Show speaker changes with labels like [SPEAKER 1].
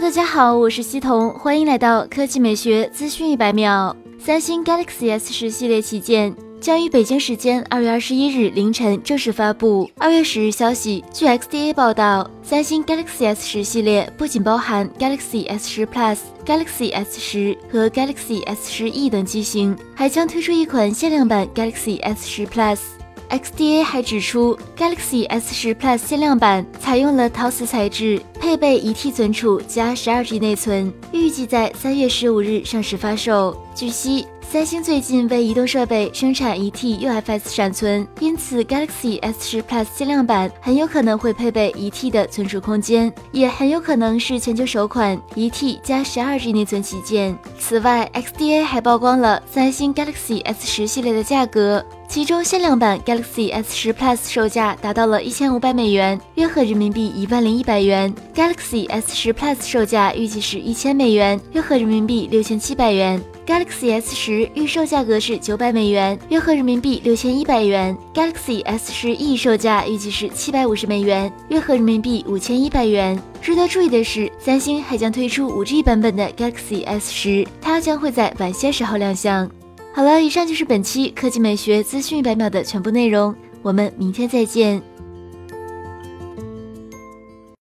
[SPEAKER 1] 大家好，我是西彤，欢迎来到科技美学资讯一百秒。三星 Galaxy S 十系列旗舰将于北京时间二月二十一日凌晨正式发布。二月十日消息，据 XDA 报道，三星 Galaxy S 十系列不仅包含 Galaxy S 十 Plus、Galaxy S 十和 Galaxy S 十 E 等机型，还将推出一款限量版 Galaxy S 十 Plus。XDA 还指出，Galaxy S 十 Plus 限量版采用了陶瓷材质，配备一 T 存储加十二 G 内存，预计在三月十五日上市发售。据悉。三星最近为移动设备生产一 T UFS 闪存，因此 Galaxy S 十 Plus 限量版很有可能会配备一 T 的存储空间，也很有可能是全球首款一 T 加十二 G 内存旗舰。此外，XDA 还曝光了三星 Galaxy S 十系列的价格，其中限量版 Galaxy S 十 Plus 售价达到了一千五百美元，约合人民币一万零一百元；Galaxy S 十 Plus 售价预计是一千美元，约合人民币六千七百元。Galaxy S 十预售价格是九百美元，约合人民币六千一百元。Galaxy S 十 E 售价预计是七百五十美元，约合人民币五千一百元。值得注意的是，三星还将推出五 G 版本的 Galaxy S 十，它将会在晚些时候亮相。好了，以上就是本期科技美学资讯一百秒的全部内容，我们明天再见。